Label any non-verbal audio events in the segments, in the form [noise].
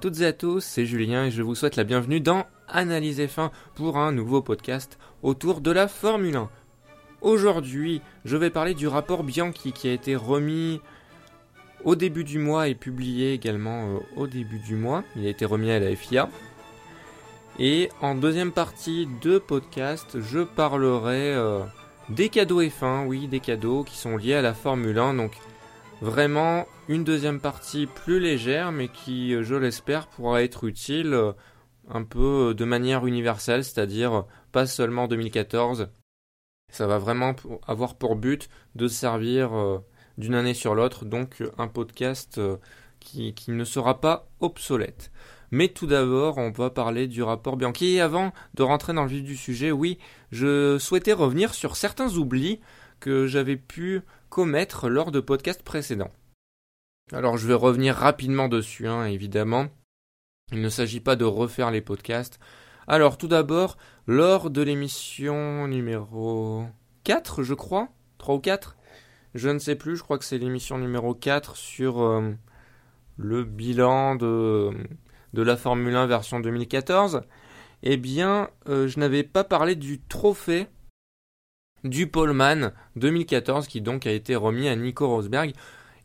Toutes et à tous, c'est Julien et je vous souhaite la bienvenue dans Analyse F1 pour un nouveau podcast autour de la Formule 1. Aujourd'hui, je vais parler du rapport Bianchi qui a été remis au début du mois et publié également euh, au début du mois. Il a été remis à la FIA. Et en deuxième partie de podcast, je parlerai euh, des cadeaux F1, oui, des cadeaux qui sont liés à la Formule 1. Donc vraiment une deuxième partie plus légère, mais qui, euh, je l'espère, pourra être utile euh, un peu de manière universelle, c'est-à-dire pas seulement en 2014. Ça va vraiment avoir pour but de servir d'une année sur l'autre, donc un podcast qui, qui ne sera pas obsolète. Mais tout d'abord, on va parler du rapport Bianchi. Et avant de rentrer dans le vif du sujet, oui, je souhaitais revenir sur certains oublis que j'avais pu commettre lors de podcasts précédents. Alors je vais revenir rapidement dessus, hein, évidemment. Il ne s'agit pas de refaire les podcasts. Alors tout d'abord, lors de l'émission numéro 4, je crois, 3 ou 4, je ne sais plus, je crois que c'est l'émission numéro 4 sur euh, le bilan de la Formule 1 version 2014, eh bien, euh, je n'avais pas parlé du trophée du Poleman 2014 qui donc a été remis à Nico Rosberg.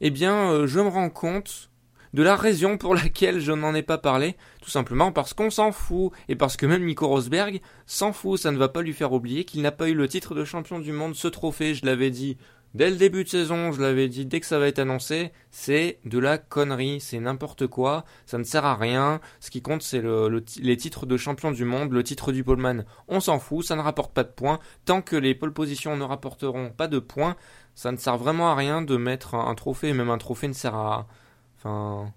Eh bien, euh, je me rends compte de la raison pour laquelle je n'en ai pas parlé, tout simplement parce qu'on s'en fout, et parce que même Nico Rosberg s'en fout, ça ne va pas lui faire oublier qu'il n'a pas eu le titre de champion du monde, ce trophée, je l'avais dit Dès le début de saison, je l'avais dit, dès que ça va être annoncé, c'est de la connerie, c'est n'importe quoi, ça ne sert à rien. Ce qui compte, c'est le, les titres de champion du monde, le titre du poleman. On s'en fout, ça ne rapporte pas de points. Tant que les pole positions ne rapporteront pas de points, ça ne sert vraiment à rien de mettre un, trophée. Même un trophée ne sert à, enfin,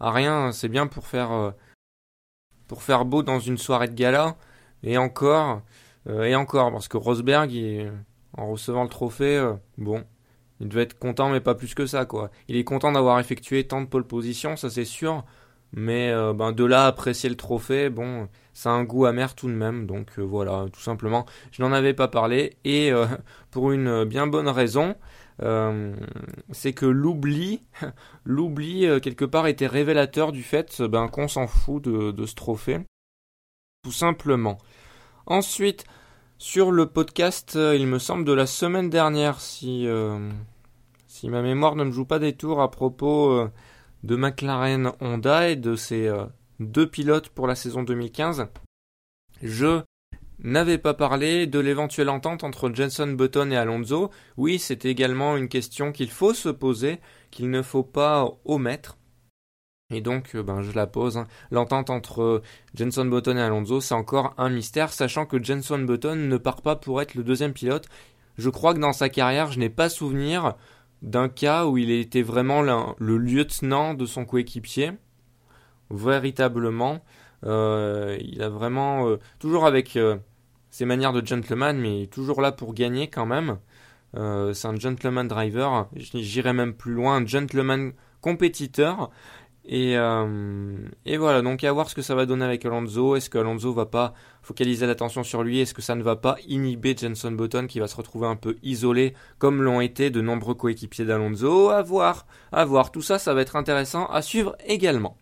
à rien. C'est bien pour faire, euh, pour faire beau dans une soirée de gala. Et encore, euh, et encore, parce que Rosberg, en recevant le trophée, euh, bon, il devait être content, mais pas plus que ça, quoi. Il est content d'avoir effectué tant de pole position, ça c'est sûr, mais euh, ben, de là apprécier le trophée, bon, ça a un goût amer tout de même, donc euh, voilà, tout simplement, je n'en avais pas parlé, et [laughs] pour une bien bonne raison, c'est que l'oubli, [laughs] l'oubli quelque part était révélateur du fait ben, qu'on s'en fout de, de ce trophée, tout simplement. Ensuite, sur le podcast, euh, il me semble, de la semaine dernière, si, euh, si ma mémoire ne me joue pas des tours à propos euh, de McLaren Honda et de ses deux pilotes pour la saison 2015, je n'avais pas parlé de l'éventuelle entente entre Jenson Button et Alonso. Oui, c'est également une question qu'il faut se poser, qu'il ne faut pas omettre. Et donc, euh, ben, je la pose. Hein. L'entente entre euh, Jenson Button et Alonso, c'est encore un mystère, sachant que Jenson Button ne part pas pour être le deuxième pilote. Je crois que dans sa carrière, je n'ai pas souvenir d'un cas où il était vraiment le lieutenant de son coéquipier. Véritablement. Euh, il a vraiment, toujours avec ses manières de gentleman, mais toujours là pour gagner quand même. c'est un gentleman driver. J'irais même plus loin, un gentleman compétiteur. Et, euh, et, voilà, donc à voir ce que ça va donner avec Alonso. Est-ce que Alonso va pas focaliser l'attention sur lui? Est-ce que ça ne va pas inhiber Jenson Button qui va se retrouver un peu isolé comme l'ont été de nombreux coéquipiers d'Alonso? À voir, à voir. Tout ça, ça va être intéressant à suivre également.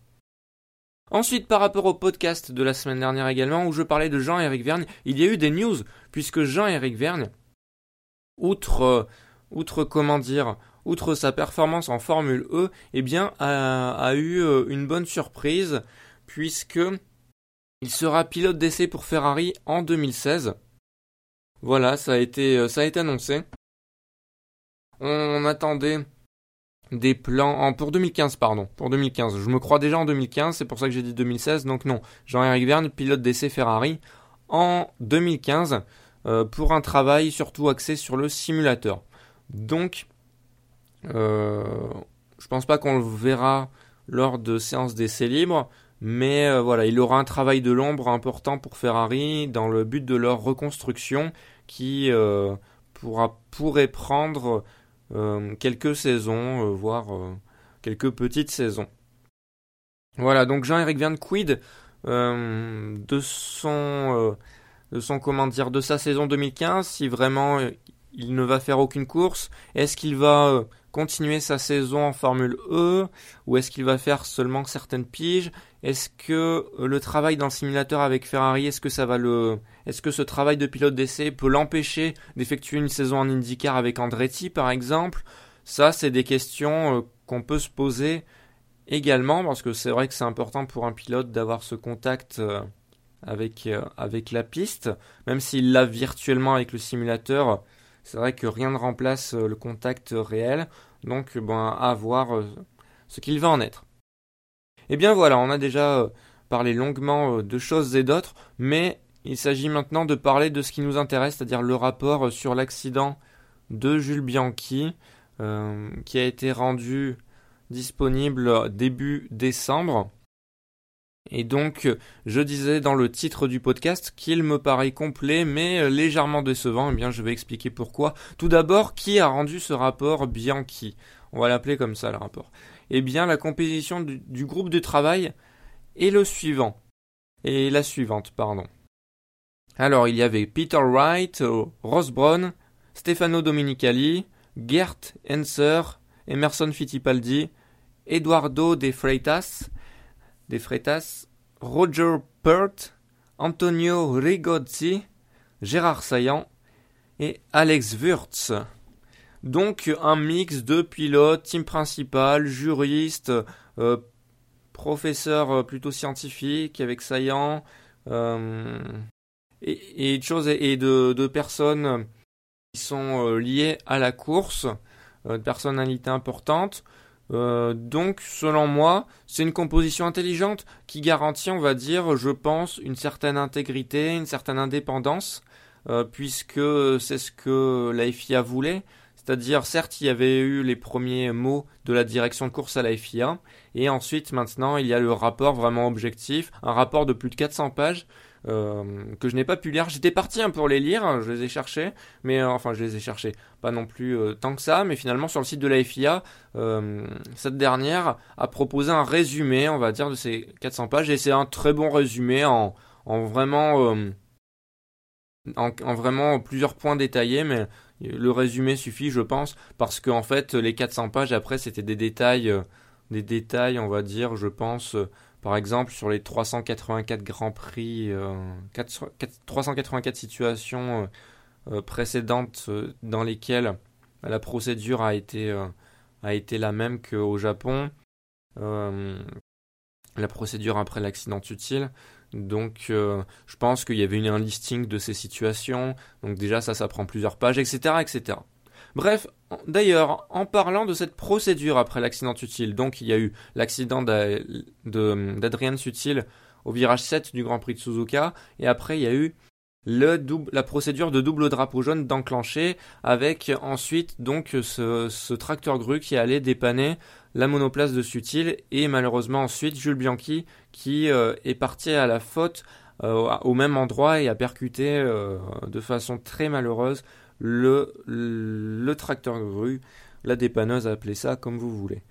Ensuite, par rapport au podcast de la semaine dernière également, où je parlais de Jean-Éric Vergne, il y a eu des news, puisque Jean-Éric Vergne, outre, euh, outre comment dire, outre sa performance en Formule E, eh bien, a, eu euh, une bonne surprise, puisque il sera pilote d'essai pour Ferrari en 2016. Voilà, ça a été, euh, ça a annoncé. On, attendait des plans pour 2015 pardon pour 2015 je me crois déjà en 2015 c'est pour ça que j'ai dit 2016 donc non Jean-Éric Verne pilote d'essai Ferrari en 2015 euh, pour un travail surtout axé sur le simulateur donc je pense pas qu'on le verra lors de séances d'essai libre, mais euh, voilà, il aura un travail de l'ombre important pour Ferrari dans le but de leur reconstruction qui euh, pourra, pourrait prendre quelques saisons, voire quelques petites saisons. Voilà, donc Jean-Éric Verne quid de son de son comment dire de sa saison 2015 si vraiment il ne va faire aucune course Est-ce qu'il va continuer sa saison en Formule E ou est-ce qu'il va faire seulement certaines piges? Est-ce que euh, le travail dans le simulateur avec Ferrari, est-ce que ça va le est-ce que ce travail de pilote d'essai peut l'empêcher d'effectuer une saison en IndyCar avec Andretti par exemple? Ça, c'est des questions euh, qu'on peut se poser également parce que c'est vrai que c'est important pour un pilote d'avoir ce contact euh, avec, avec la piste, même s'il l'a virtuellement avec le simulateur, c'est vrai que rien ne remplace euh, le contact réel, donc ben, à voir euh, ce qu'il va en être. Et eh bien voilà, on a déjà euh, parlé longuement de choses et d'autres, mais il s'agit maintenant de parler de ce qui nous intéresse, c'est-à-dire le rapport sur l'accident de Jules Bianchi, qui a été rendu disponible début décembre. Et donc, je disais dans le titre du podcast qu'il me paraît complet mais légèrement décevant. Eh bien, je vais expliquer pourquoi. Tout d'abord, qui a rendu ce rapport Bianchi? On va l'appeler comme ça, le rapport. Eh bien, la composition du, groupe de travail est le suivant. Et la suivante, pardon. Alors, il y avait Peter Wright, euh, Ross Brown, Stefano Dominicali, Gert Enser, Emerson Fittipaldi, Eduardo De Freitas, des Freitas, Roger Pert, Antonio Rigozzi, Gérard Saillant et Alex Wurtz. Donc un mix de pilotes, team principal, juristes, euh, professeurs euh, plutôt scientifiques avec Saillant, euh, et, de choses et de, de personnes qui sont liées à la course, de personnalités importantes. Euh, donc, selon moi, c'est une composition intelligente qui garantit, on va dire, je pense, une certaine intégrité, une certaine indépendance, euh, puisque c'est ce que la FIA voulait. C'est-à-dire, certes, il y avait eu les premiers mots de la direction de course à la FIA, et ensuite, maintenant, il y a le rapport vraiment objectif, un rapport de plus de 400 pages, euh, que je n'ai pas pu lire. J'étais parti un pour les lire, je les ai cherchés, mais euh, enfin je les ai cherchés, pas non plus euh, tant que ça, mais finalement sur le site de la FIA, cette dernière a proposé un résumé, on va dire, de ces 400 pages, et c'est un très bon résumé en, en vraiment... En, en, vraiment plusieurs points détaillés, mais le résumé suffit, je pense, parce qu'en en fait, les 400 pages après, c'était des détails, des détails, on va dire, je pense, par exemple, sur les 384 Grands Prix, 384 euh, situations euh, euh, précédentes dans lesquelles la procédure a été, a été la même qu'au Japon, la procédure après l'accident utile. Donc, je pense qu'il y avait un listing de ces situations. Donc déjà, ça, ça prend plusieurs pages, etc., etc. Bref, d'ailleurs, en parlant de cette procédure après l'accident utile, donc il y a eu l'accident d'Adrien Sutil au virage 7 du Grand Prix de Suzuka, et après il y a eu la procédure de double drapeau jaune d'enclencher avec ensuite donc ce, tracteur grue qui allait dépanner la monoplace de Sutil et malheureusement ensuite Jules Bianchi qui euh, est parti à la faute euh, au même endroit et a percuté euh, de façon très malheureuse le, tracteur grue, la dépanneuse, appelez ça comme vous voulez.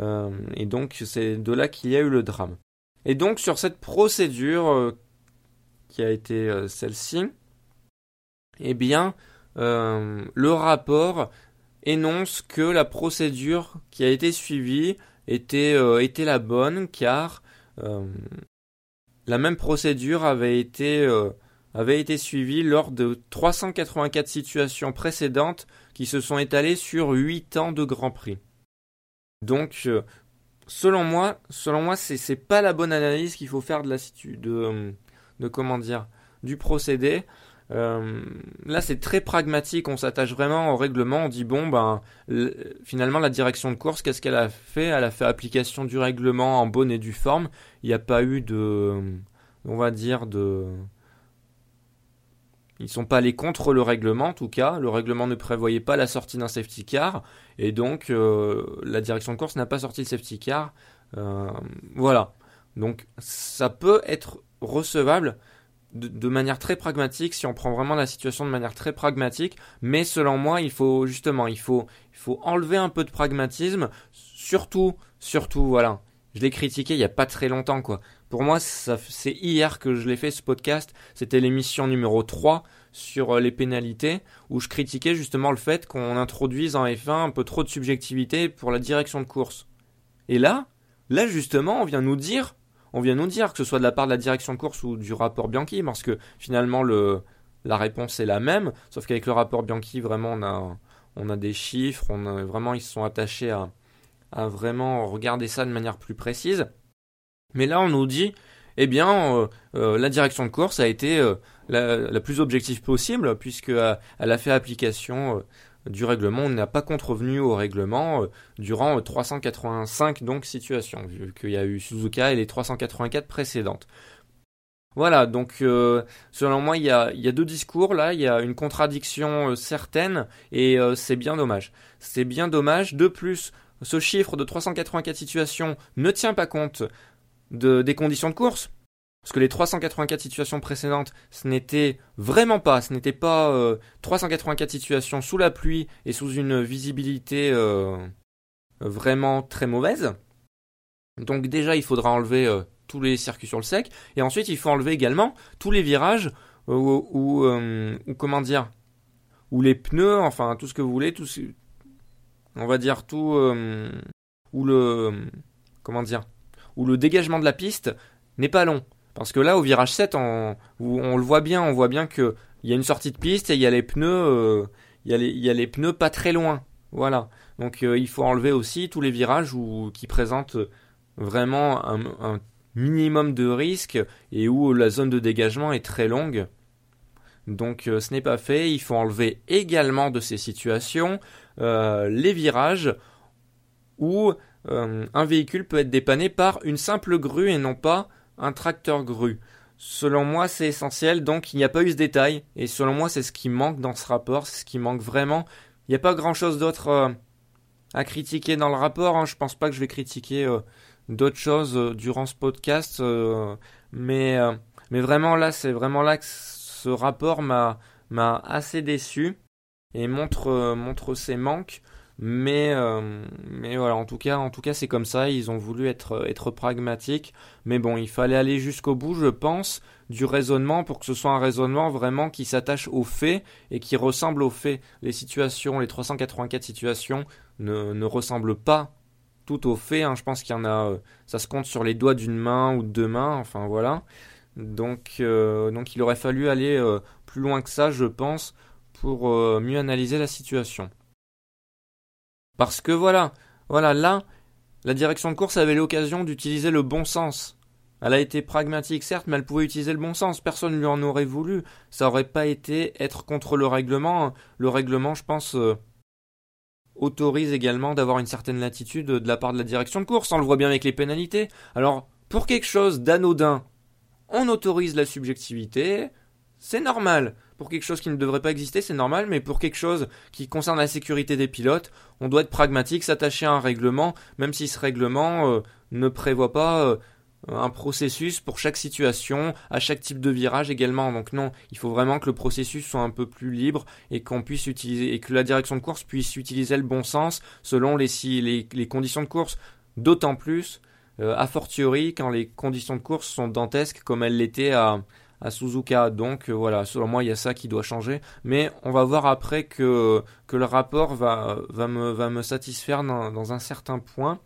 Euh, et donc c'est de là qu'il y a eu le drame. Et donc sur cette procédure euh, qui a été euh, celle-ci, eh bien le rapport énonce que la procédure qui a été suivie était la bonne car la même procédure avait été avait été suivi lors de 384 situations précédentes qui se sont étalées sur 8 ans de Grand Prix. Donc, euh, selon moi, selon moi, pas la bonne analyse qu'il faut faire de la de, de comment dire du procédé. Euh, là, c'est très pragmatique. On s'attache vraiment au règlement. On dit bon, ben, finalement, la direction de course, qu'est-ce qu'elle a fait? Elle a fait application du règlement en bonne et due forme. Il n'y a pas eu de, on va dire, de ils ne sont pas allés contre le règlement, en tout cas. Le règlement ne prévoyait pas la sortie d'un safety car. Et donc, euh, la direction de course n'a pas sorti le safety car. Euh, voilà. Donc, ça peut être recevable de, manière très pragmatique si on prend vraiment la situation de manière très pragmatique. Mais selon moi, il faut justement, il faut, il faut enlever un peu de pragmatisme. Surtout, surtout, voilà. Je l'ai critiqué il n'y a pas très longtemps, quoi. Pour moi, c'est hier que je l'ai fait ce podcast. C'était l'émission numéro 3 sur les pénalités, où je critiquais justement le fait qu'on introduise en F1 un peu trop de subjectivité pour la direction de course. Et là, là justement, on vient nous dire, que ce soit de la part de la direction de course ou du rapport Bianchi, parce que finalement le, la réponse est la même, sauf qu'avec le rapport Bianchi, vraiment, on a, des chiffres, vraiment, ils se sont attachés à vraiment regarder ça de manière plus précise. Mais là, on nous dit, eh bien, euh, euh, la direction de course a été euh, la, plus objective possible, puisqu'elle a fait application du règlement. On n'a pas contrevenu au règlement durant 385 donc situations, vu qu'il y a eu Suzuka et les 384 précédentes. Voilà, donc selon moi, il y, a, il y, a, deux discours là, il y a une contradiction certaine et c'est bien dommage. C'est bien dommage. De plus, ce chiffre de 384 situations ne tient pas compte des conditions de course. Parce que les 384 situations précédentes, ce n'était vraiment pas, ce n'était pas 384 euh, situations sous la pluie et sous une visibilité euh, vraiment très mauvaise. Donc déjà, il faudra enlever euh, tous les circuits sur le sec. Et ensuite, il faut enlever également tous les virages ou, comment dire, ou les pneus, enfin tout ce que vous voulez, tout, on va dire tout, ou le, comment dire, où le dégagement de la piste n'est pas long. Parce que là, au virage 7, on, le voit bien, on voit bien qu'il y a une sortie de piste et il y a les pneus, euh, il, y a les, pneus pas très loin. Voilà. Donc euh, il faut enlever aussi tous les virages qui présentent vraiment un, minimum de risque et où la zone de dégagement est très longue. Donc euh, ce n'est pas fait. Il faut enlever également de ces situations les virages où euh, un véhicule peut être dépanné par une simple grue et non pas un tracteur grue. Selon moi, c'est essentiel, donc il n'y a pas eu ce détail, et selon moi, c'est ce qui manque dans ce rapport, c'est ce qui manque vraiment. Il n'y a pas grand chose d'autre euh, à critiquer dans le rapport, hein. je pense pas que je vais critiquer euh, d'autres choses durant ce podcast, mais, mais vraiment là, c'est vraiment là que ce rapport m'a assez déçu et montre, montre ses manques. Mais, euh, mais voilà, en tout cas, en tout cas, c'est comme ça. Ils ont voulu être, être pragmatiques. Mais bon, il fallait aller jusqu'au bout, je pense, du raisonnement pour que ce soit un raisonnement vraiment qui s'attache aux faits et qui ressemble aux faits. Les situations, les 384 situations ne, ne ressemblent pas tout aux faits. Hein. Je pense qu'il y en a, euh, ça se compte sur les doigts d'une main ou de deux mains. Enfin voilà. Donc, euh, donc il aurait fallu aller plus loin que ça, je pense, pour mieux analyser la situation. Parce que voilà, voilà, là, la direction de course avait l'occasion d'utiliser le bon sens. Elle a été pragmatique, certes, mais elle pouvait utiliser le bon sens. Personne ne lui en aurait voulu. Ça aurait pas été être contre le règlement. Le règlement, je pense, euh, autorise également d'avoir une certaine latitude de la part de la direction de course. On le voit bien avec les pénalités. Alors, pour quelque chose d'anodin, on autorise la subjectivité. C'est normal pour quelque chose qui ne devrait pas exister, c'est normal, mais pour quelque chose qui concerne la sécurité des pilotes, on doit être pragmatique, s'attacher à un règlement, même si ce règlement euh, ne prévoit pas euh, un processus pour chaque situation, à chaque type de virage également. Donc non, il faut vraiment que le processus soit un peu plus libre et qu'on puisse utiliser et que la direction de course puisse utiliser le bon sens selon les, les, conditions de course. D'autant plus, euh, a fortiori, quand les conditions de course sont dantesques comme elles l'étaient à, à Suzuka. Donc euh, voilà, selon moi, il y a ça qui doit changer. Mais on va voir après que, le rapport va, va, me, va me satisfaire dans, un certain point.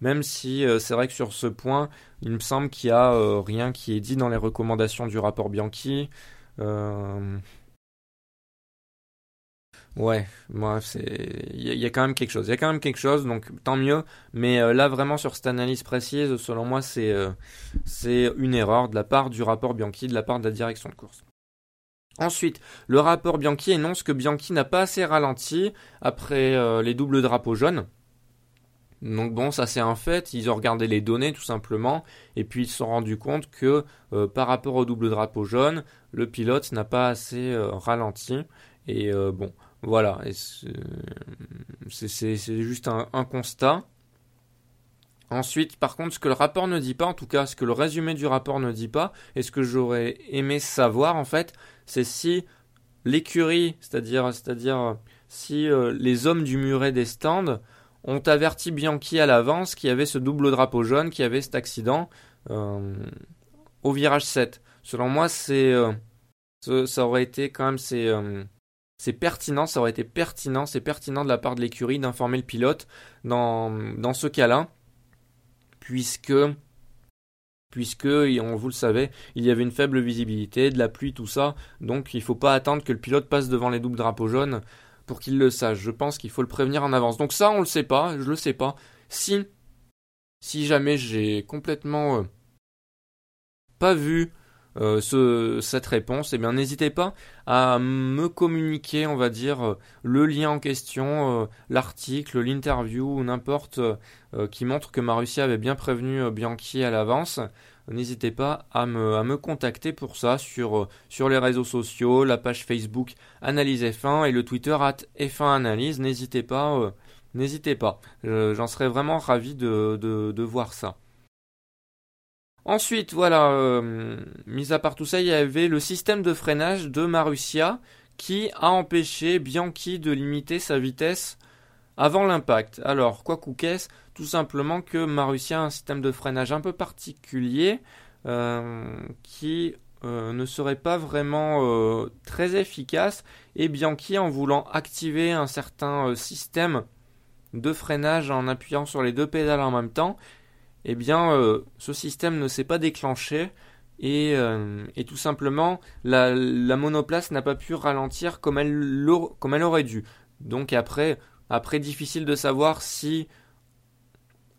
Même si euh, c'est vrai que sur ce point, il me semble qu'il n'y a euh, rien qui est dit dans les recommandations du rapport Bianchi. Ouais, moi c'est il y, a quand même quelque chose. Il y a quand même quelque chose, donc tant mieux. Mais euh, là vraiment sur cette analyse précise, selon moi c'est euh, c'est une erreur de la part du rapport Bianchi, de la part de la direction de course. Ensuite, le rapport Bianchi énonce que Bianchi n'a pas assez ralenti après euh, les doubles drapeaux jaunes. Donc bon, ça c'est un fait, ils ont regardé les données tout simplement, et puis ils se sont rendus compte que par rapport au double drapeau jaune, le pilote n'a pas assez ralenti. Et bon, voilà, c'est juste un, constat. Ensuite, par contre, ce que le rapport ne dit pas, en tout cas ce que le résumé du rapport ne dit pas, et ce que j'aurais aimé savoir en fait, c'est si l'écurie, c'est-à-dire, si euh, les hommes du muret des stands ont averti Bianchi à l'avance qu'il y avait ce double drapeau jaune, qu'il y avait cet accident euh, au virage 7. Selon moi, c'est euh, ça, aurait été quand même c'est c'est pertinent, ça aurait été pertinent, c'est pertinent de la part de l'écurie d'informer le pilote dans, dans ce cas-là, puisque puisque, on vous le savez, il y avait une faible visibilité, de la pluie, tout ça, donc il ne faut pas attendre que le pilote passe devant les doubles drapeaux jaunes pour qu'il le sache. Je pense qu'il faut le prévenir en avance. Donc ça, on le sait pas, je le sais pas. Si, si jamais j'ai complètement euh, pas vu euh, ce, cette réponse, eh bien n'hésitez pas à me communiquer, on va dire, euh, le lien en question, l'article, l'interview n'importe qui montre que Marussia avait bien prévenu Bianchi à l'avance n'hésitez pas à me, à me, contacter pour ça sur, sur les réseaux sociaux, la page Facebook Analyse F1 et le Twitter at F1 Analyse. N'hésitez pas, euh, n'hésitez pas. J'en serais vraiment ravi de, de, voir ça. Ensuite, voilà, euh, mis à part tout ça, il y avait le système de freinage de Marussia qui a empêché Bianchi de limiter sa vitesse avant l'impact. Alors, quoi qu'est-ce Tout simplement que Marussia a un système de freinage un peu particulier euh, qui euh, ne serait pas vraiment très efficace et Bianchi en voulant activer un certain système de freinage en appuyant sur les deux pédales en même temps, eh bien ce système ne s'est pas déclenché et, tout simplement la, monoplace n'a pas pu ralentir comme elle, aurait dû. Donc après, après, difficile de savoir si,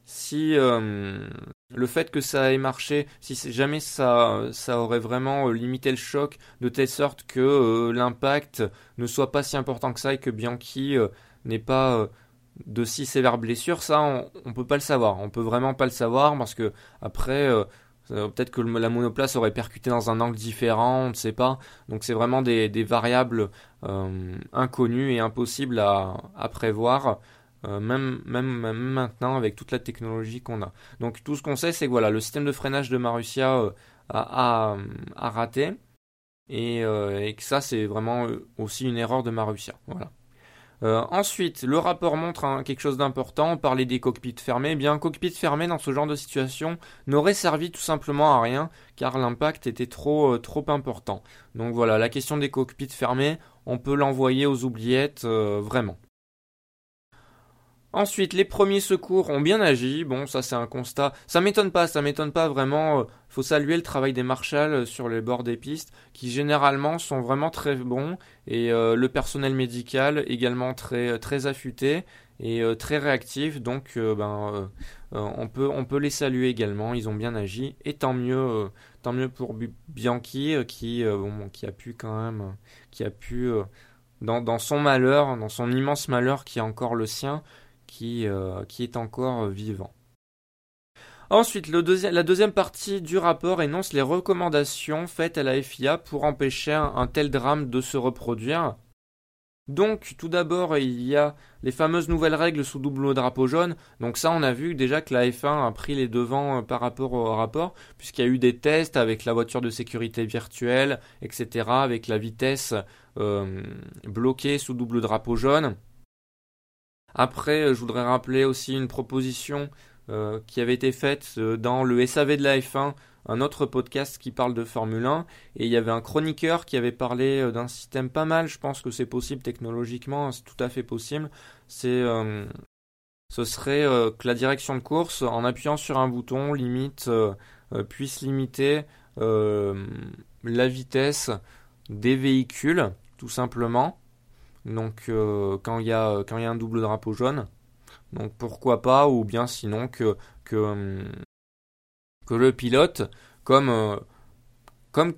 si euh, le fait que ça ait marché, si jamais ça, ça aurait vraiment euh, limité le choc de telle sorte que euh, l'impact ne soit pas si important que ça et que Bianchi n'ait pas de si sévères blessures, ça on, on peut pas le savoir. On peut vraiment pas le savoir parce que après Peut-être que la monoplace aurait percuté dans un angle différent, on ne sait pas. Donc c'est vraiment des, variables euh, inconnues et impossibles à, prévoir, euh, même, maintenant avec toute la technologie qu'on a. Donc tout ce qu'on sait, c'est que voilà, le système de freinage de Marussia euh, a, raté et, et, que ça, c'est vraiment aussi une erreur de Marussia. Voilà. Euh, ensuite, le rapport montre hein, quelque chose d'important. On parlait des cockpits fermés. Eh bien, un cockpit fermé dans ce genre de situation n'aurait servi tout simplement à rien car l'impact était trop, euh, trop important. Donc voilà, la question des cockpits fermés, on peut l'envoyer aux oubliettes euh, vraiment. Ensuite, les premiers secours ont bien agi. Bon, ça c'est un constat. Ça m'étonne pas, ça m'étonne pas vraiment. Euh, faut saluer le travail des marshals euh, sur les bords des pistes, qui généralement sont vraiment très bons, et euh, le personnel médical également très très affûté et très réactif. Donc, ben, on peut on peut les saluer également. Ils ont bien agi, et tant mieux, tant mieux pour Bianchi qui qui a pu quand même, qui a pu dans, dans son malheur, dans son immense malheur qui est encore le sien qui, euh, qui est encore vivant. Ensuite, la deuxième partie du rapport énonce les recommandations faites à la FIA pour empêcher un, tel drame de se reproduire. Donc, tout d'abord, il y a les fameuses nouvelles règles sous double drapeau jaune. Donc ça, on a vu déjà que la F1 a pris les devants euh, par rapport au rapport, puisqu'il y a eu des tests avec la voiture de sécurité virtuelle, etc., avec la vitesse euh, bloquée sous double drapeau jaune. Après, euh, je voudrais rappeler aussi une proposition euh, qui avait été faite euh, dans le SAV de la F1, un autre podcast qui parle de Formule 1, et il y avait un chroniqueur qui avait parlé d'un système pas mal, je pense que c'est possible technologiquement, c'est tout à fait possible, c'est... ce serait que la direction de course, en appuyant sur un bouton, limite, puisse limiter la vitesse des véhicules, tout simplement. Donc euh, quand il y a quand il y a un double drapeau jaune, donc pourquoi pas ou bien sinon que que hum, que le pilote comme euh, comme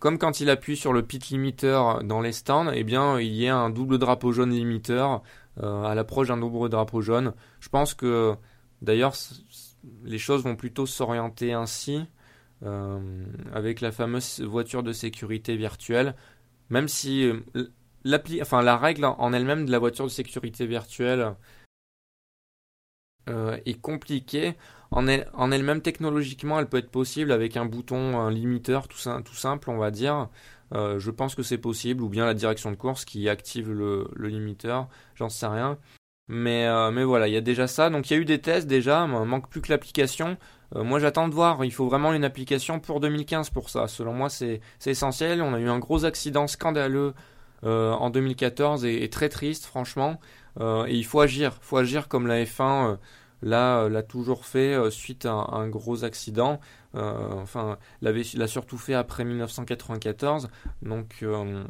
comme quand il appuie sur le pit limiteur dans les stands, eh bien il y a un double drapeau jaune limiteur euh, à l'approche d'un double drapeau jaune. Je pense que d'ailleurs les choses vont plutôt s'orienter ainsi avec la fameuse voiture de sécurité virtuelle, même si la règle en elle-même de la voiture de sécurité virtuelle euh, est compliquée. En, elle, même technologiquement, elle peut être possible avec un bouton, un limiteur tout, simple, on va dire. Euh, je pense que c'est possible, ou bien la direction de course qui active le, limiteur, j'en sais rien. Mais, mais voilà, il y a déjà ça. Donc il y a eu des tests déjà, il manque plus que l'application. moi j'attends de voir, il faut vraiment une application pour 2015 pour ça. Selon moi c'est essentiel. On a eu un gros accident scandaleux en 2014 et, et, très triste franchement. et il faut agir, il faut agir comme la F1 Là, l'a toujours fait euh, suite à un, gros accident. Euh, enfin, l'a surtout fait après 1994. Donc, euh,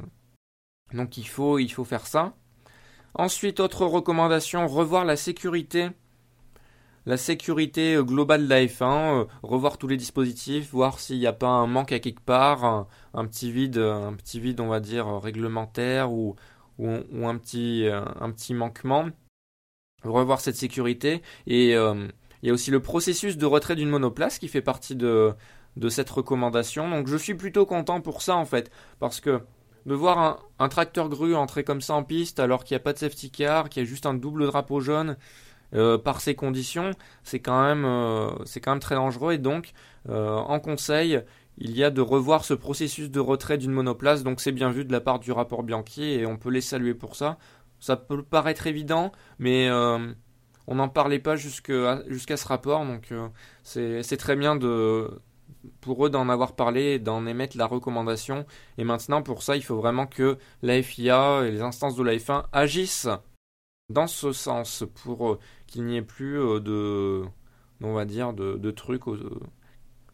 donc il faut, il faut faire ça. Ensuite, autre recommandation, revoir la sécurité. La sécurité globale de la F1, revoir tous les dispositifs, voir s'il n'y a pas un manque à quelque part, un, petit vide, un petit vide, on va dire réglementaire ou, ou, un petit, un petit manquement revoir cette sécurité. Et euh, il y a aussi le processus de retrait d'une monoplace qui fait partie de, de cette recommandation. Donc je suis plutôt content pour ça en fait, parce que de voir un, tracteur grue entrer comme ça en piste alors qu'il n'y a pas de safety car, qu'il y a juste un double drapeau jaune euh, par ces conditions, c'est quand même euh, c'est quand même très dangereux et donc en conseil il y a de revoir ce processus de retrait d'une monoplace, donc c'est bien vu de la part du rapport Bianchi et on peut les saluer pour ça. Ça peut paraître évident, mais euh, on n'en parlait pas jusqu'à ce rapport, donc euh, c'est très bien de, pour eux d'en avoir parlé et d'en émettre la recommandation. Et maintenant, pour ça, il faut vraiment que la FIA et les instances de la F1 agissent dans ce sens pour euh, qu'il n'y ait plus de, on trucs,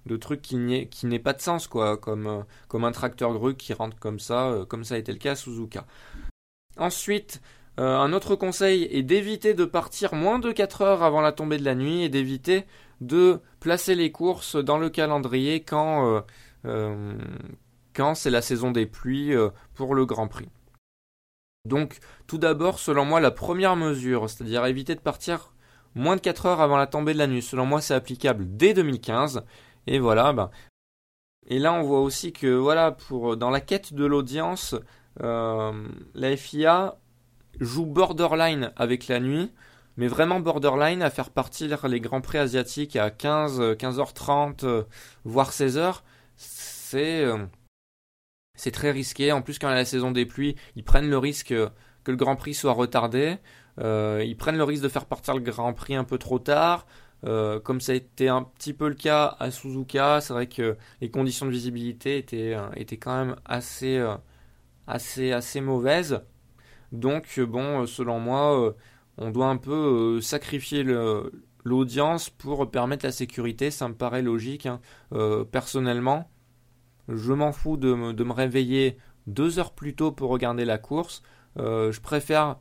de trucs qui n'aient pas de sens, quoi, comme, comme un tracteur grue qui rentre comme ça, comme ça a été le cas à Suzuka. Ensuite, euh, un autre conseil est d'éviter de partir moins de 4 heures avant la tombée de la nuit et d'éviter de placer les courses dans le calendrier euh, euh, quand c'est la saison des pluies pour le Grand Prix. Donc, tout d'abord, selon moi, la première mesure, c'est-à-dire éviter de partir moins de 4 heures avant la tombée de la nuit, selon moi, c'est applicable dès 2015. Et voilà, ben, et là, on voit aussi que, voilà, pour, dans la quête de l'audience, euh, la FIA joue borderline avec la nuit, mais vraiment borderline à faire partir les grands prix asiatiques à 15, 15h30, voire 16h. C'est euh, c'est très risqué. En plus, quand il la saison des pluies, ils prennent le risque que le Grand Prix soit retardé. Euh, ils prennent le risque de faire partir le Grand Prix un peu trop tard. comme ça a été un petit peu le cas à Suzuka, c'est vrai que les conditions de visibilité étaient, étaient quand même assez, assez, assez mauvaise. Donc, euh, bon, euh, selon moi, euh, on doit un peu sacrifier l'audience pour permettre la sécurité. Ça me paraît logique. Hein. personnellement, je m'en fous de me, réveiller deux heures plus tôt pour regarder la course. je préfère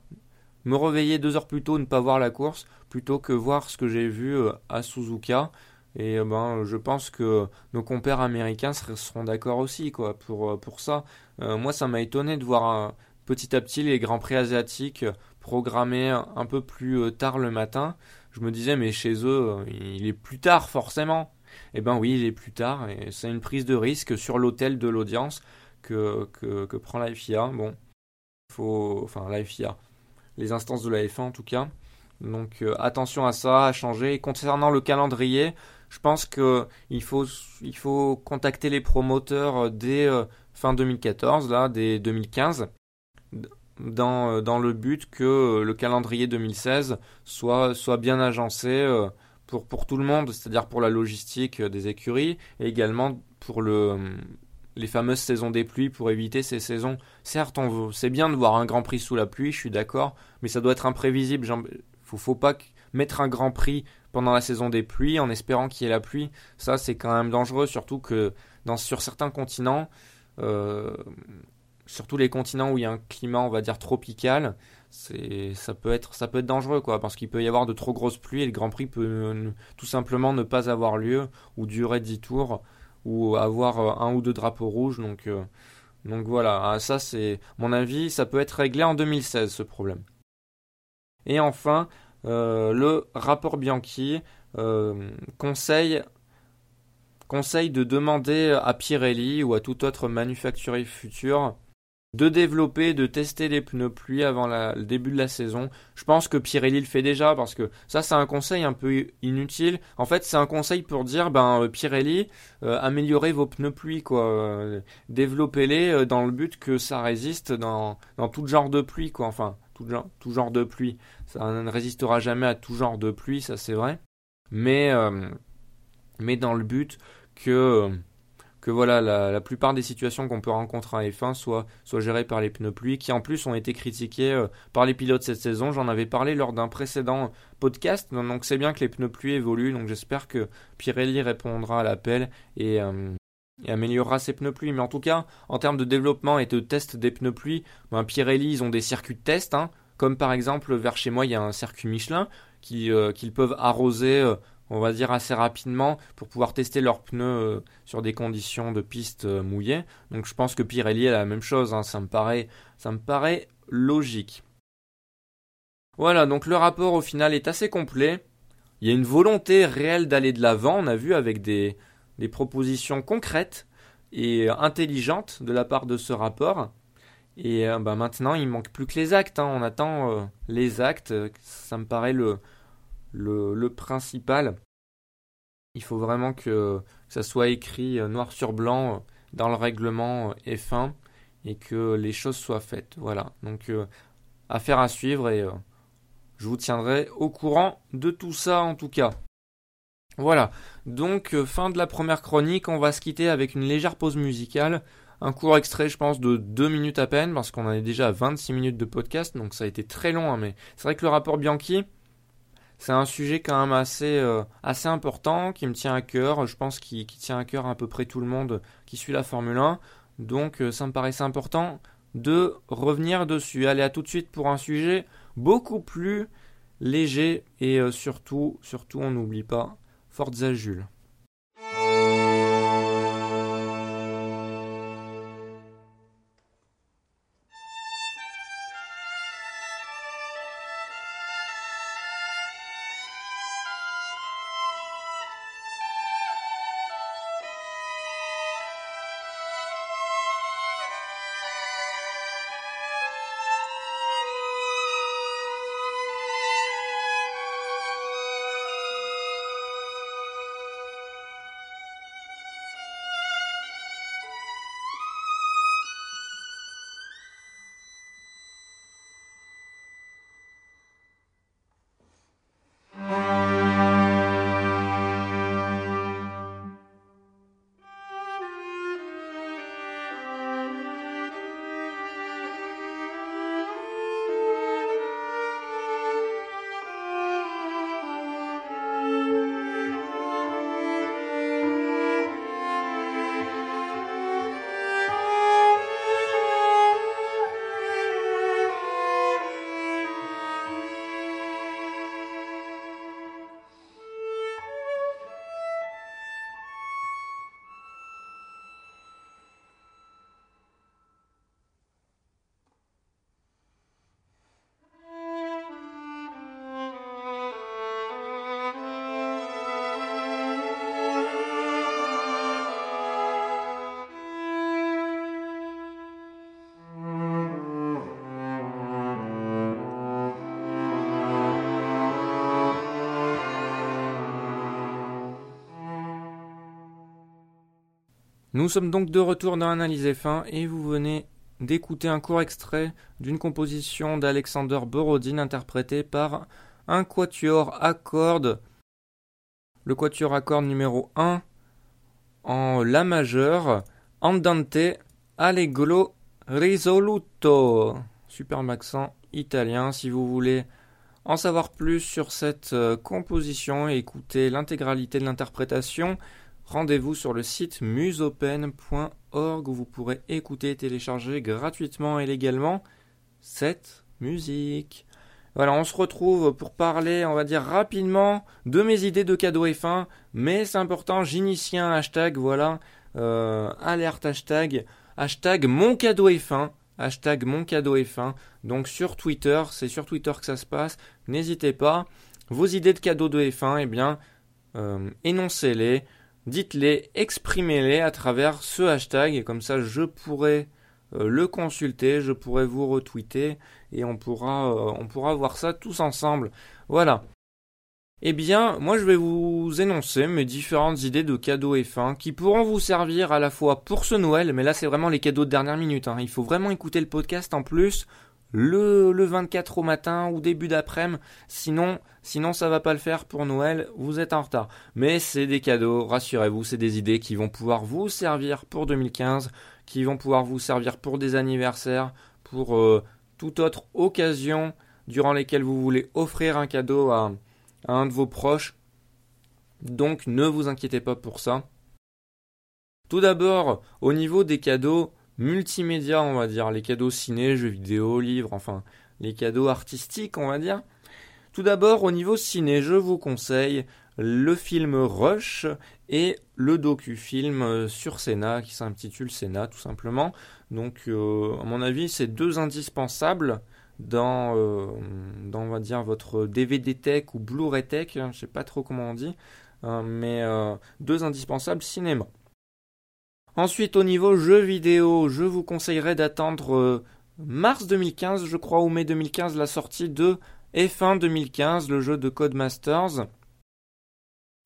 me réveiller deux heures plus tôt, ne pas voir la course, plutôt que voir ce que j'ai vu à Suzuka. Et euh, ben, je pense que nos compères américains seront d'accord aussi quoi, pour, euh, ça. Euh, moi, ça m'a étonné de voir petit à petit les Grands Prix asiatiques programmés un peu plus tard le matin. Je me disais, mais chez eux, il est plus tard forcément. Eh ben oui, il est plus tard, et c'est une prise de risque sur l'hôtel de l'audience que, que, prend la FIA. Bon, faut, enfin la FIA, les instances de la F1 en tout cas. Donc attention à ça, à changer. concernant le calendrier, je pense qu'il faut, il faut contacter les promoteurs euh, dès euh, fin 2014, là, dès 2015, dans, euh, dans le but que le calendrier 2016 soit, soit bien agencé pour, pour tout le monde, c'est-à-dire pour la logistique des écuries et également pour le, les fameuses saisons des pluies pour éviter ces saisons. Certes, c'est bien de voir un Grand Prix sous la pluie, je suis d'accord, mais ça doit être imprévisible. Il faut, faut pas mettre un Grand Prix pendant la saison des pluies en espérant qu'il y ait la pluie. Ça, c'est quand même dangereux, surtout que dans, sur certains continents, euh, surtout les continents où il y a un climat, on va dire, tropical, ça, peut être, ça peut être dangereux, quoi, parce qu'il peut y avoir de trop grosses pluies et le Grand Prix peut tout simplement ne pas avoir lieu ou durer 10 tours ou avoir euh, un ou deux drapeaux rouges. Donc, euh, donc voilà, ah, ça c'est mon avis, ça peut être réglé en 2016 ce problème. Et enfin, euh, le rapport Bianchi conseille, conseille de demander à Pirelli ou à tout autre manufacturier futur de développer, de tester les pneus pluie avant le début de la saison. Je pense que Pirelli le fait déjà parce que ça c'est un conseil un peu inutile. En fait c'est un conseil pour dire ben euh, Pirelli améliorez vos pneus pluie quoi, développez-les dans le but que ça résiste dans, dans tout genre de pluie quoi. Enfin tout genre, tout genre de pluie. Ça ne résistera jamais à tout genre de pluie, ça c'est vrai. Mais, euh, mais dans le but que, que voilà, la, plupart des situations qu'on peut rencontrer en F1 soient, gérées par les pneus pluie, qui en plus ont été critiqués euh, par les pilotes cette saison. J'en avais parlé lors d'un précédent podcast, donc c'est bien que les pneus pluie évoluent, donc j'espère que Pirelli répondra à l'appel et, euh, améliorera ses pneus pluie. Mais en tout cas, en termes de développement et de test des pneus pluie, ben, Pirelli, ils ont des circuits de test, hein, comme par exemple vers chez moi, il y a un circuit Michelin euh, qu'ils peuvent arroser, on va dire assez rapidement, pour pouvoir tester leurs pneus euh, sur des conditions de piste mouillées. Donc je pense que Pirelli a la même chose, hein, ça me paraît, logique. Voilà, donc le rapport au final est assez complet. Il y a une volonté réelle d'aller de l'avant, on a vu avec des, propositions concrètes et intelligentes de la part de ce rapport. Et euh, bah, maintenant, il manque plus que les actes. Hein. On attend euh, les actes. Ça me paraît le, le, principal. Il faut vraiment que, ça soit écrit euh, noir sur blanc dans le règlement F1 et que les choses soient faites. Voilà. Donc, affaire à suivre et je vous tiendrai au courant de tout ça en tout cas. Voilà, donc euh, fin de la première chronique, on va se quitter avec une légère pause musicale, un court extrait je pense de 2 minutes à peine, parce qu'on en est déjà à 26 minutes de podcast, donc ça a été très long, hein, mais c'est vrai que le rapport Bianchi, c'est un sujet quand même assez, euh, assez important, qui me tient à cœur, je pense qu'il tient à cœur à peu près tout le monde qui suit la Formule 1, donc euh, ça me paraissait important de revenir dessus. Allez, à tout de suite pour un sujet beaucoup plus léger et surtout, surtout on n'oublie pas Forza Jules. Nous sommes donc de retour dans Analyse fin et vous venez d'écouter un court extrait d'une composition d'Alexander Borodin interprétée par un quatuor à cordes. Le quatuor à cordes numéro 1 en La majeur, Andante Allegro Risoluto. Super accent italien si vous voulez en savoir plus sur cette euh, composition et écouter l'intégralité de l'interprétation rendez-vous sur le site musopen.org où vous pourrez écouter télécharger gratuitement et légalement cette musique. Voilà, on se retrouve pour parler, on va dire rapidement, de mes idées de cadeaux F1, mais c'est important, j'initie un hashtag, voilà, euh, alerte hashtag, hashtag mon cadeau F1, hashtag mon cadeau F1, donc sur Twitter, c'est sur Twitter que ça se passe, n'hésitez pas, vos idées de cadeaux de F1, eh bien, euh, énoncez-les, dites-les, exprimez-les à travers ce hashtag et comme ça je pourrai euh, le consulter, je pourrai vous retweeter et on pourra, euh, on pourra voir ça tous ensemble. Voilà. Eh bien, moi je vais vous énoncer mes différentes idées de cadeaux et fins qui pourront vous servir à la fois pour ce Noël, mais là c'est vraiment les cadeaux de dernière minute. Hein. Il faut vraiment écouter le podcast en plus le, le 24 au matin ou début d'après-midi. Sinon, sinon ça va pas le faire pour Noël, vous êtes en retard. Mais c'est des cadeaux, rassurez-vous, c'est des idées qui vont pouvoir vous servir pour 2015, qui vont pouvoir vous servir pour des anniversaires, pour euh, toute autre occasion durant lesquelles vous voulez offrir un cadeau à, à un de vos proches. Donc ne vous inquiétez pas pour ça. Tout d'abord, au niveau des cadeaux, multimédia, on va dire, les cadeaux ciné, jeux vidéo, livres, enfin, les cadeaux artistiques, on va dire. Tout d'abord, au niveau ciné, je vous conseille le film Rush et le docu-film euh, sur Senna qui s'intitule Senna tout simplement. Donc, euh, à mon avis, c'est deux indispensables dans, euh, dans, on va dire, votre DVD tech ou Blu-ray tech, hein, je sais pas trop comment on dit, mais deux indispensables cinéma. Ensuite, au niveau jeux vidéo, je vous conseillerais d'attendre euh, mars 2015, je crois, ou mai 2015, la sortie de F1 2015, le jeu de Codemasters,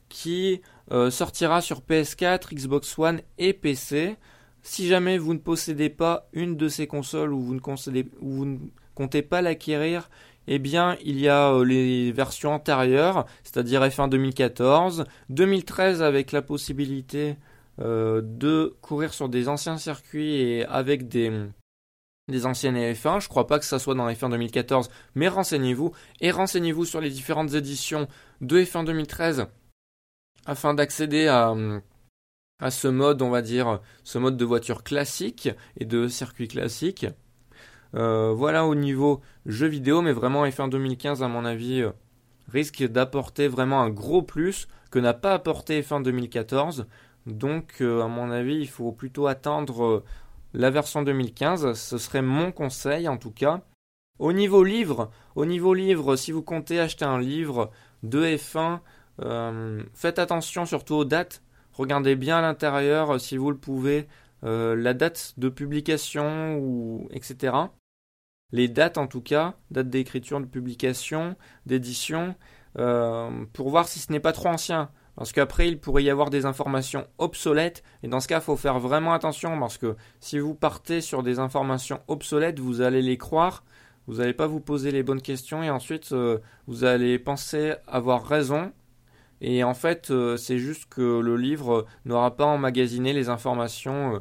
qui euh, sortira sur PS4, Xbox One et PC. Si jamais vous ne possédez pas une de ces consoles ou vous ne, comptez pas l'acquérir, eh bien, il y a euh, les versions antérieures, c'est-à-dire F1 2014, 2013 avec la possibilité de courir sur des anciens circuits et avec des, des anciennes F1. Je crois pas que ça soit dans F1 2014, mais renseignez-vous et renseignez-vous sur les différentes éditions de F1 2013 afin d'accéder à, à ce mode, on va dire, ce mode de voiture classique et de circuit classique. Euh, voilà au niveau jeu vidéo, mais vraiment F1 2015 à mon avis euh, risque d'apporter vraiment un gros plus que n'a pas apporté F1 2014. Donc, euh, à mon avis, il faut plutôt attendre euh, la version 2015. Ce serait mon conseil, en tout cas. Au niveau livre, au niveau livre, si vous comptez acheter un livre de F1, euh, faites attention surtout aux dates. Regardez bien à l'intérieur, si vous le pouvez, la date de publication ou etc. Les dates en tout cas, date d'écriture, de publication, d'édition, pour voir si ce n'est pas trop ancien. Parce qu'après, il pourrait y avoir des informations obsolètes. Et dans ce cas, il faut faire vraiment attention. Parce que si vous partez sur des informations obsolètes, vous allez les croire. Vous n'allez pas vous poser les bonnes questions. Et ensuite, euh, vous allez penser avoir raison. Et en fait, euh, c'est juste que le livre n'aura pas emmagasiné les informations euh,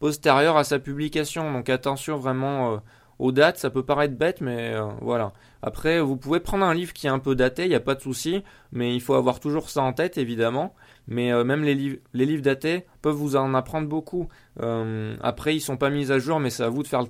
postérieures à sa publication. Donc attention vraiment aux dates, ça peut paraître bête, mais euh, voilà. Après, vous pouvez prendre un livre qui est un peu daté, il n'y a pas de souci, mais il faut avoir toujours ça en tête, évidemment. Mais euh, même les, livres, datés peuvent vous en apprendre beaucoup. Euh, après, ils sont pas mis à jour, mais c'est à vous de faire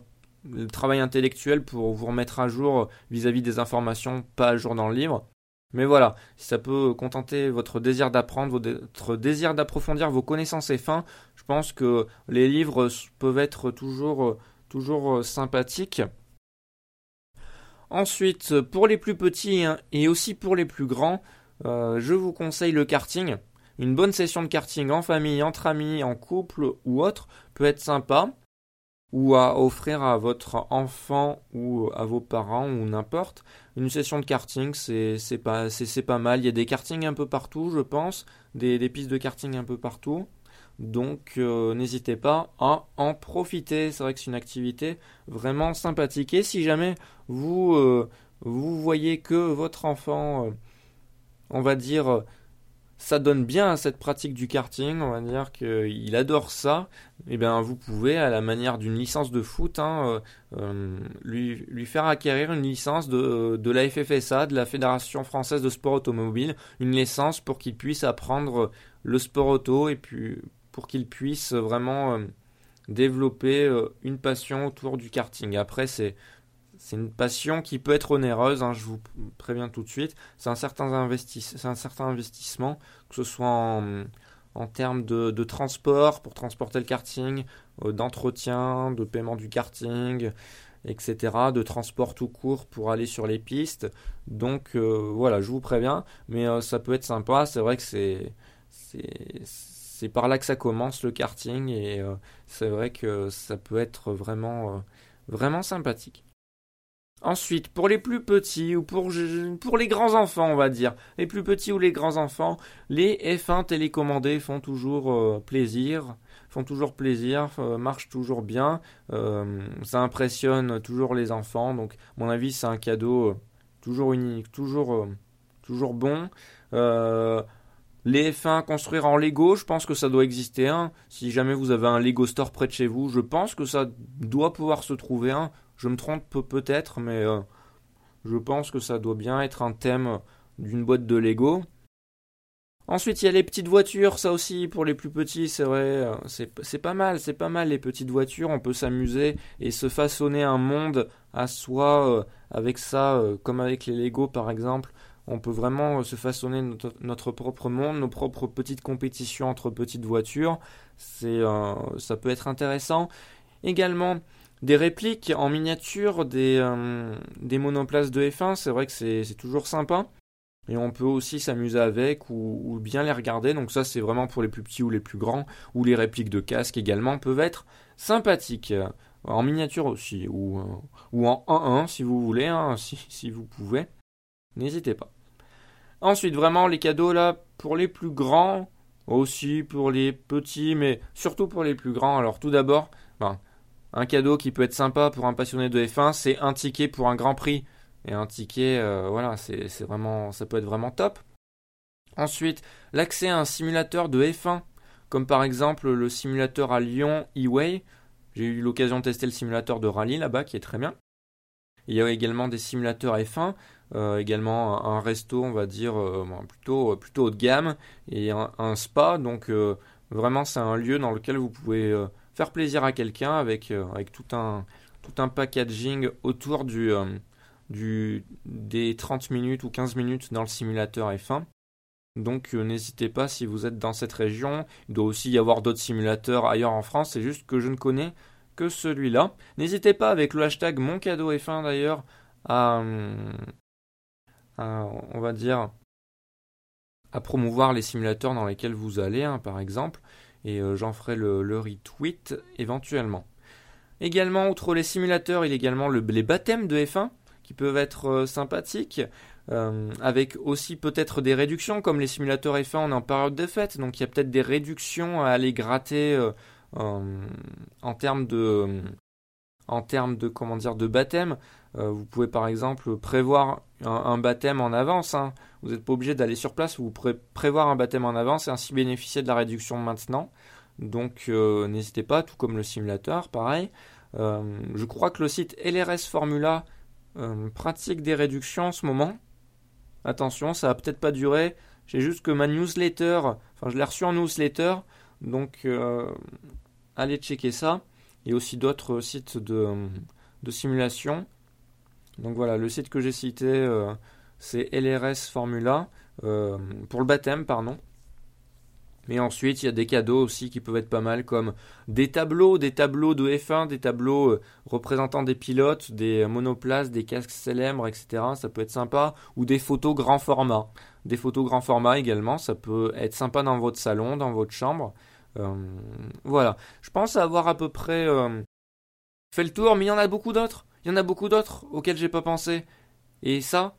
le, travail intellectuel pour vous remettre à jour vis-à-vis des informations pas à jour dans le livre. Mais voilà, si ça peut contenter votre désir d'apprendre, votre désir d'approfondir vos connaissances et fins, je pense que les livres peuvent être toujours toujours euh, sympathique. Ensuite, pour les plus petits hein, et aussi pour les plus grands, euh, je vous conseille le karting. Une bonne session de karting en famille, entre amis, en couple ou autre peut être sympa. Ou à offrir à votre enfant ou à vos parents ou n'importe. Une session de karting, c'est pas, pas mal. Il y a des kartings un peu partout, je pense. des pistes de karting un peu partout. Donc euh, n'hésitez pas à en profiter. C'est vrai que c'est une activité vraiment sympathique. Et si jamais vous, euh, voyez que votre enfant, euh, on va dire, ça donne bien à cette pratique du karting, on va dire qu'il adore ça, et eh bien vous pouvez, à la manière d'une licence de foot, hein, lui, lui, faire acquérir une licence de, de la FFSA, de la Fédération française de sport automobile, une licence pour qu'il puisse apprendre le sport auto et puis pour qu'il puisse vraiment euh, développer euh, une passion autour du karting. Après, c'est c'est une passion qui peut être onéreuse, hein, je vous préviens tout de suite. C'est un, certain un certain investissement, que ce soit en, en termes de, de, transport pour transporter le karting, euh, d'entretien, de paiement du karting, etc., de transport tout court pour aller sur les pistes. Donc voilà, je vous préviens, mais ça peut être sympa. C'est vrai que c'est c'est par là que ça commence le karting et euh, c'est vrai que ça peut être vraiment, euh, vraiment sympathique. Ensuite, pour les plus petits ou pour, les grands enfants, on va dire, les plus petits ou les grands enfants, les F1 télécommandés font toujours euh, plaisir, font toujours plaisir, marchent toujours bien, ça impressionne toujours les enfants, donc à mon avis c'est un cadeau toujours unique, toujours, toujours bon. Les F1 construire en Lego, je pense que ça doit exister un. Si jamais vous avez un Lego Store près de chez vous, je pense que ça doit pouvoir se trouver un. Je me trompe peut-être, mais euh, je pense que ça doit bien être un thème d'une boîte de Lego. Ensuite, il y a les petites voitures, ça aussi pour les plus petits, c'est vrai, euh, c'est pas mal, c'est pas mal les petites voitures, on peut s'amuser et se façonner un monde à soi euh, avec ça, comme avec les Lego par exemple. On peut vraiment se façonner notre, propre monde, nos propres petites compétitions entre petites voitures. C'est, ça peut être intéressant. Également, des répliques en miniature des, euh, des monoplaces de F1, c'est vrai que c'est toujours sympa. Et on peut aussi s'amuser avec ou, bien les regarder. Donc ça c'est vraiment pour les plus petits ou les plus grands. Ou les répliques de casque également peuvent être sympathiques. En miniature aussi. Ou, euh, en 1-1 si vous voulez. Hein, si vous pouvez. N'hésitez pas. Ensuite vraiment les cadeaux là pour les plus grands. Aussi pour les petits mais surtout pour les plus grands. Alors tout d'abord, ben, un cadeau qui peut être sympa pour un passionné de F1, c'est un ticket pour un Grand Prix. Et un ticket, euh, voilà, c'est vraiment, ça peut être vraiment top. Ensuite, l'accès à un simulateur de F1, comme par exemple le simulateur à Lyon E-Way. J'ai eu l'occasion de tester le simulateur de rallye là-bas, qui est très bien. Il y a également des simulateurs F1, euh, également un, resto, on va dire, euh, plutôt, plutôt haut de gamme, et un spa. Donc vraiment, c'est un lieu dans lequel vous pouvez faire plaisir à quelqu'un avec, euh, avec tout, un, tout un packaging autour du, euh, du, des 30 minutes ou 15 minutes dans le simulateur F1. Donc euh, n'hésitez pas si vous êtes dans cette région. Il doit aussi y avoir d'autres simulateurs ailleurs en France. C'est juste que je ne connais que celui-là. N'hésitez pas avec le hashtag mon cadeau F1 d'ailleurs à, on va dire à promouvoir les simulateurs dans lesquels vous allez, hein, par exemple et euh, j'en ferai le, retweet éventuellement. Également, outre les simulateurs, il y a également les baptêmes de F1 qui peuvent être euh, sympathiques, euh, avec aussi peut-être des réductions, comme les simulateurs F1, on est en période de fête, donc il y a peut-être des réductions à aller gratter en termes de en de comment dire de baptême. Vous pouvez par exemple prévoir un, baptême en avance. Hein. Vous n'êtes pas obligé d'aller sur place, vous pouvez prévoir un baptême en avance et ainsi bénéficier de la réduction maintenant. Donc euh, n'hésitez pas, tout comme le simulateur, pareil. Euh, je crois que le site LRS Formula euh, pratique des réductions en ce moment. Attention, ça va peut-être pas durer. J'ai juste que ma newsletter, enfin je l'ai reçu en newsletter, donc allez checker ça. Il y a aussi d'autres sites de, de simulation. Donc voilà, le site que j'ai cité, euh, c'est LRS Formula, euh, pour le baptême, pardon. Mais ensuite, il y a des cadeaux aussi qui peuvent être pas mal, comme des tableaux, des tableaux de F1, des tableaux euh, représentant des pilotes, des monoplaces, des casques célèbres, etc. Ça peut être sympa. Ou des photos grand format. Des photos grand format également, ça peut être sympa dans votre salon, dans votre chambre. voilà. Je pense avoir à peu près fait le tour, mais il y en a beaucoup d'autres. Il y en a beaucoup d'autres auxquels j'ai pas pensé. Et ça,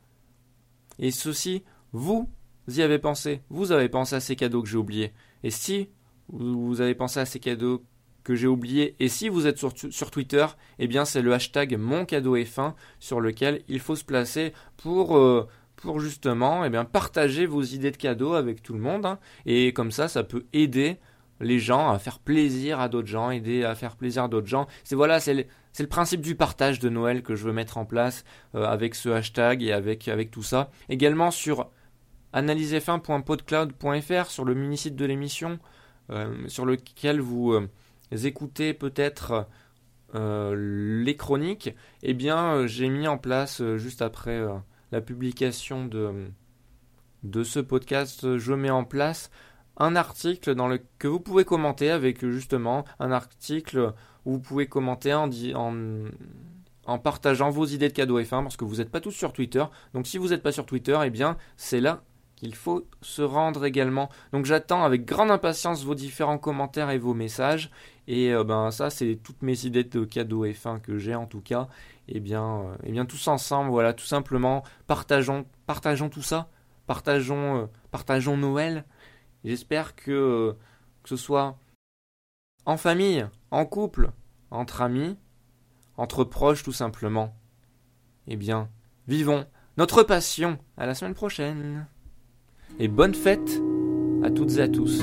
et ceci, vous y avez pensé. Vous avez pensé à ces cadeaux que j'ai oubliés. Et si vous avez pensé à ces cadeaux que j'ai oubliés, et si vous êtes sur, Twitter, eh bien c'est le hashtag mon cadeau est fin sur lequel il faut se placer pour euh, pour justement eh bien partager vos idées de cadeaux avec tout le monde. Hein. Et comme ça, ça peut aider les gens à faire plaisir à d'autres gens, aider à faire plaisir à d'autres gens. C'est voilà, c'est le, principe du partage de Noël que je veux mettre en place euh, avec ce hashtag et avec, tout ça. Également sur analysef1.podcloud.fr, sur le mini-site de l'émission, euh, sur lequel vous euh, écoutez peut-être les chroniques, eh bien j'ai mis en place juste après la publication de ce podcast, je mets en place un article dans le, que vous pouvez commenter avec justement un article où vous pouvez commenter en, en, en partageant vos idées de cadeaux F1 parce que vous n'êtes pas tous sur Twitter. Donc si vous n'êtes pas sur Twitter, eh bien c'est là qu'il faut se rendre également. Donc j'attends avec grande impatience vos différents commentaires et vos messages. Et euh, ben ça c'est toutes mes idées de cadeaux F1 que j'ai en tout cas. Et eh bien, euh, eh bien tous ensemble, voilà, tout simplement, partageons, partageons tout ça, partageons, euh, partageons Noël. J'espère que, ce soit en famille, en couple, entre amis, entre proches tout simplement. Eh bien, vivons notre passion. À la semaine prochaine. Et bonne fête à toutes et à tous.